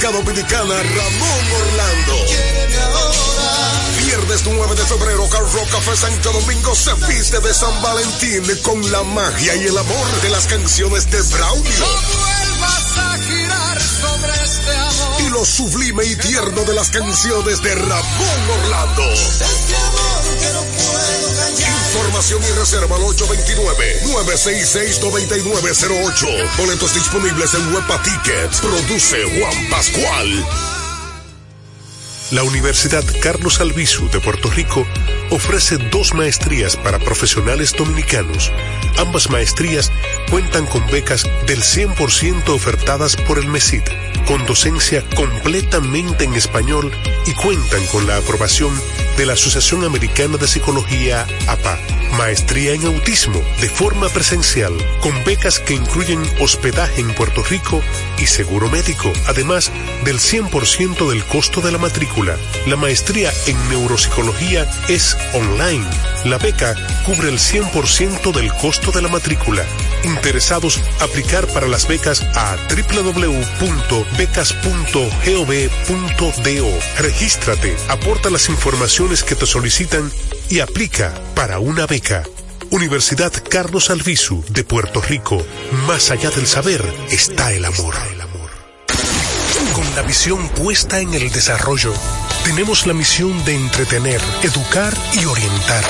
República Dominicana, Ramón Orlando. Viernes 9 de febrero, Car Rock Café Santo Domingo se viste de San Valentín con la magia y el amor de las canciones de Braulio. Este y lo sublime y tierno de las canciones de Ramón Orlando. Información y reserva al 829-966-9908. Boletos disponibles en Huepa Tickets. Produce Juan Pascual. La Universidad Carlos Albizu de Puerto Rico ofrece dos maestrías para profesionales dominicanos. Ambas maestrías cuentan con becas del 100% ofertadas por el MESID, con docencia completamente en español y cuentan con la aprobación de la Asociación Americana de Psicología APA. Maestría en autismo de forma presencial, con becas que incluyen hospedaje en Puerto Rico y seguro médico, además del 100% del costo de la matrícula. La maestría en neuropsicología es online. La beca cubre el 100% del costo de la matrícula. Interesados, aplicar para las becas a www.becas.gov.do. Regístrate, aporta las informaciones que te solicitan y aplica para una beca. Universidad Carlos Alvisu de Puerto Rico. Más allá del saber está el amor. Con la visión puesta en el desarrollo, tenemos la misión de entretener, educar y orientar,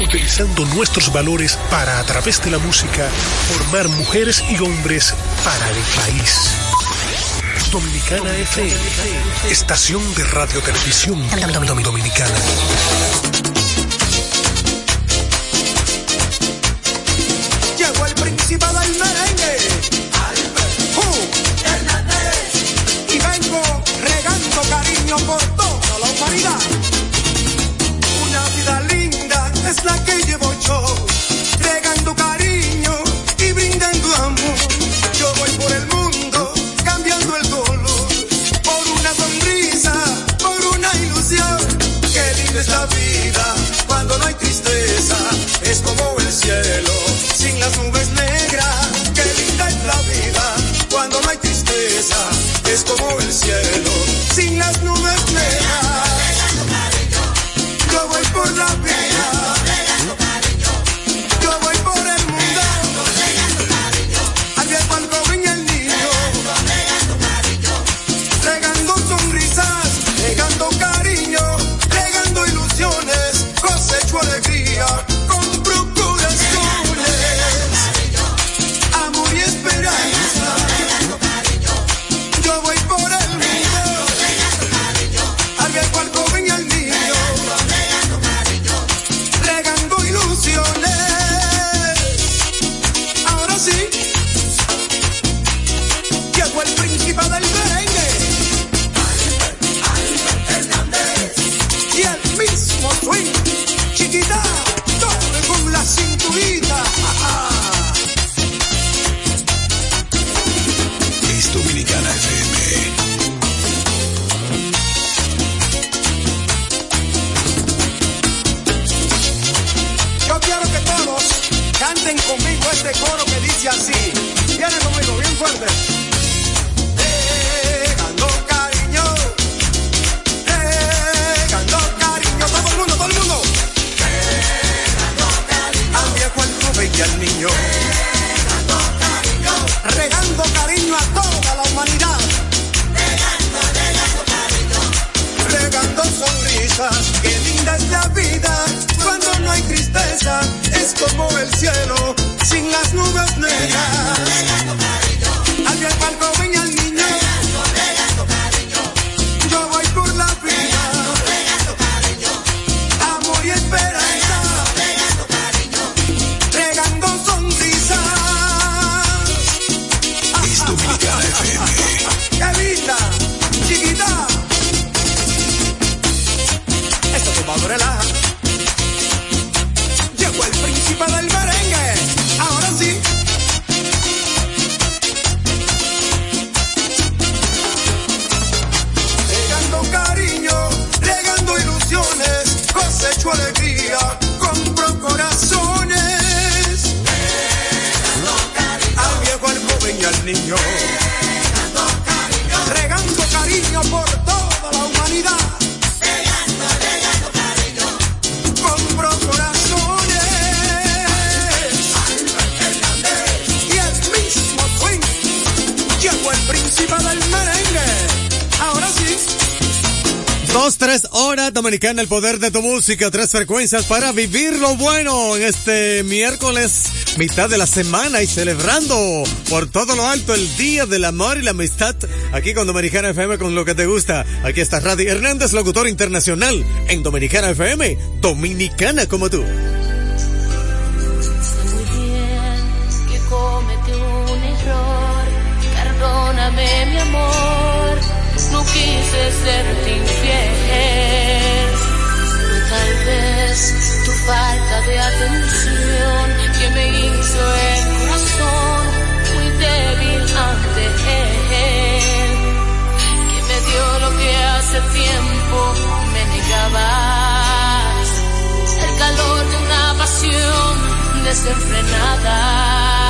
utilizando nuestros valores para, a través de la música, formar mujeres y hombres para el país. Dominicana FM, estación de radio televisión dominicana. Llegó el príncipe del merengue. Y vengo regando cariño por. Una vida linda es la que llevo yo. Dominicana, el poder de tu música, tres frecuencias para vivir lo bueno en este miércoles, mitad de la semana y celebrando por todo lo alto el Día del Amor y la Amistad, aquí con Dominicana FM con lo que te gusta. Aquí está Radi Hernández, locutor internacional en Dominicana FM, dominicana como tú. Perdóname, mi amor. No quise serte infiel. Tal vez tu falta de atención que me hizo el corazón muy débil ante él. Que me dio lo que hace tiempo me negabas el calor de una pasión desenfrenada.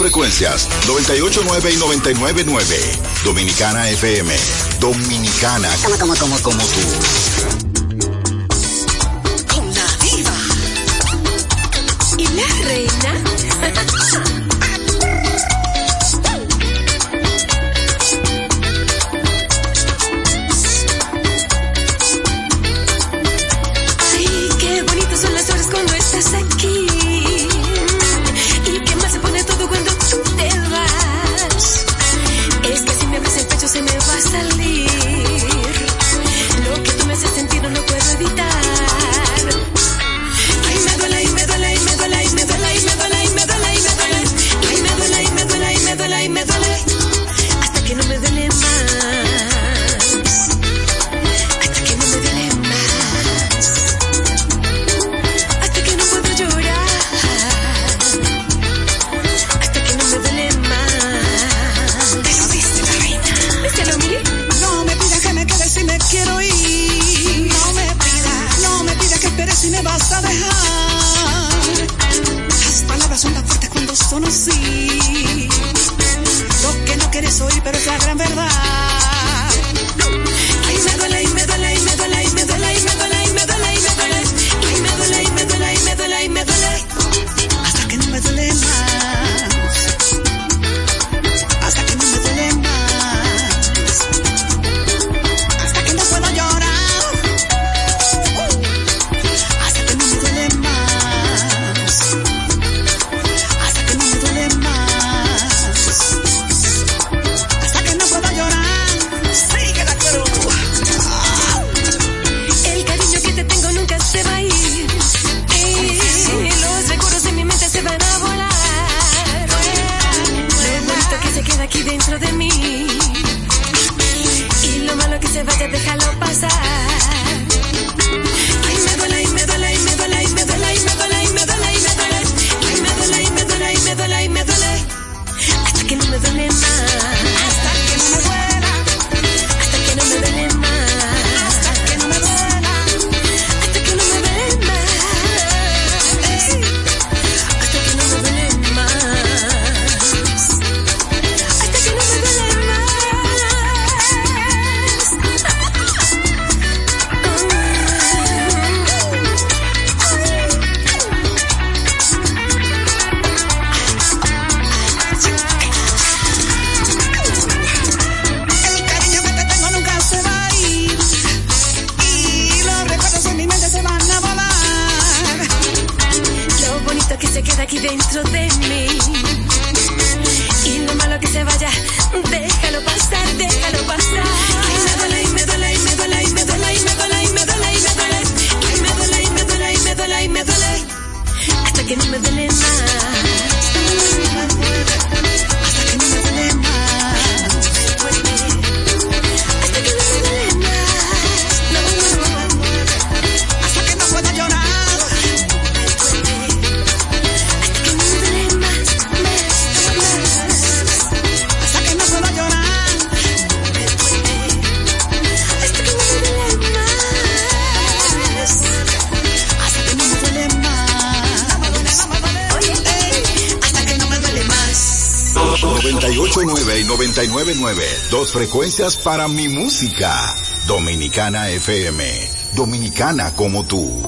Frecuencias. 989 y 999. Dominicana FM. Dominicana. Como, como, como, como tú. Dos frecuencias para mi música. Dominicana FM. Dominicana como tú.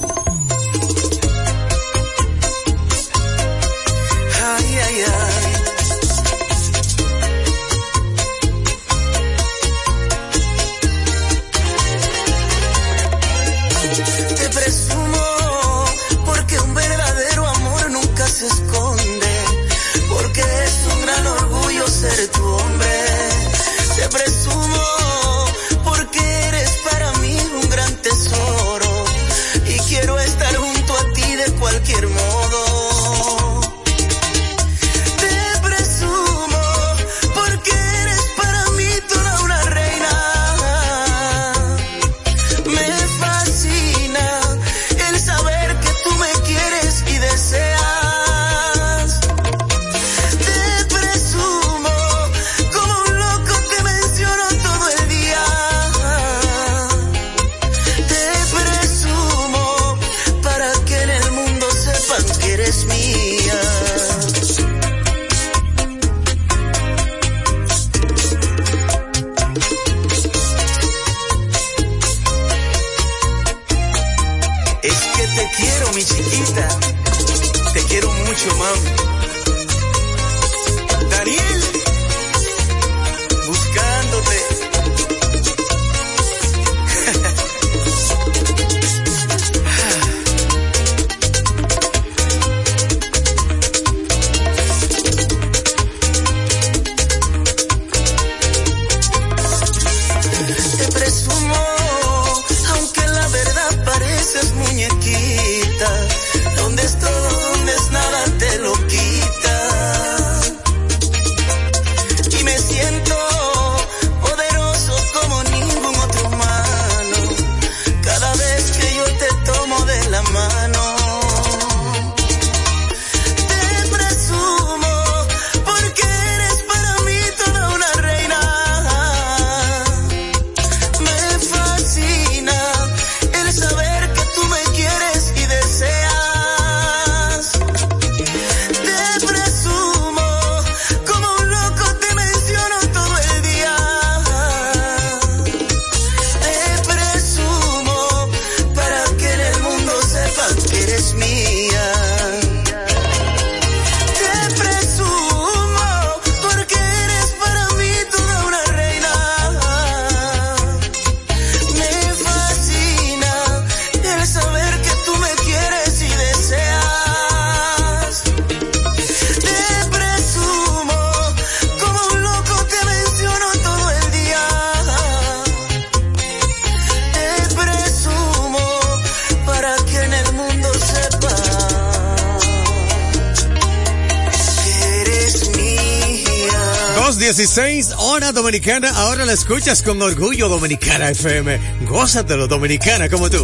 16 hora dominicana. Ahora la escuchas con orgullo dominicana FM. Gózatelo, dominicana como tú.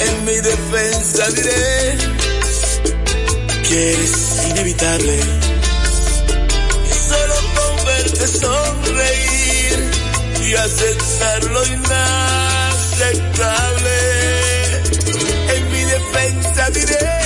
En mi defensa diré que eres inevitable y aceptar lo inaceptable. En mi defensa diré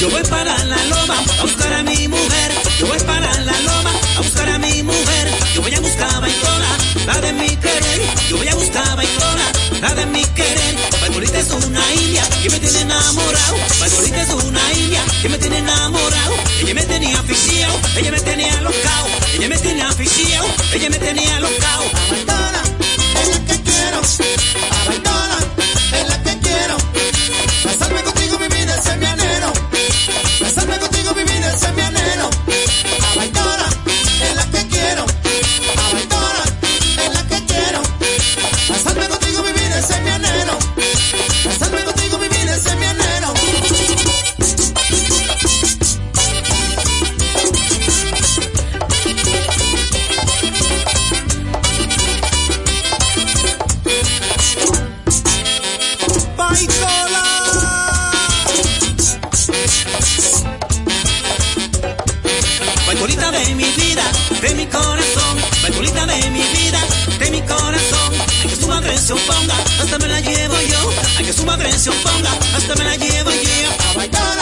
Yo voy para la loma a buscar a mi mujer. Yo voy para la loma a buscar a mi mujer. Yo voy a buscar a Baitola, la de mi querer. Yo voy a buscar a Baitola, la de mi querer. Baitolita es una india que me tiene enamorado. Baitolita es una india que me tiene enamorado. Ella me tenía aficionado, ella me tenía locao. Ella me tenía aficionado, ella me tenía locao. se oponga, hasta me la llevo yo. A que su madre se oponga, hasta me la llevo yo. A bailar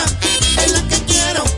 es la que quiero.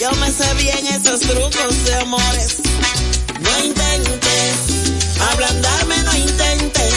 Yo me sé bien esos trucos de amores. No intentes ablandarme, no intentes.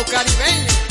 meu caribenho.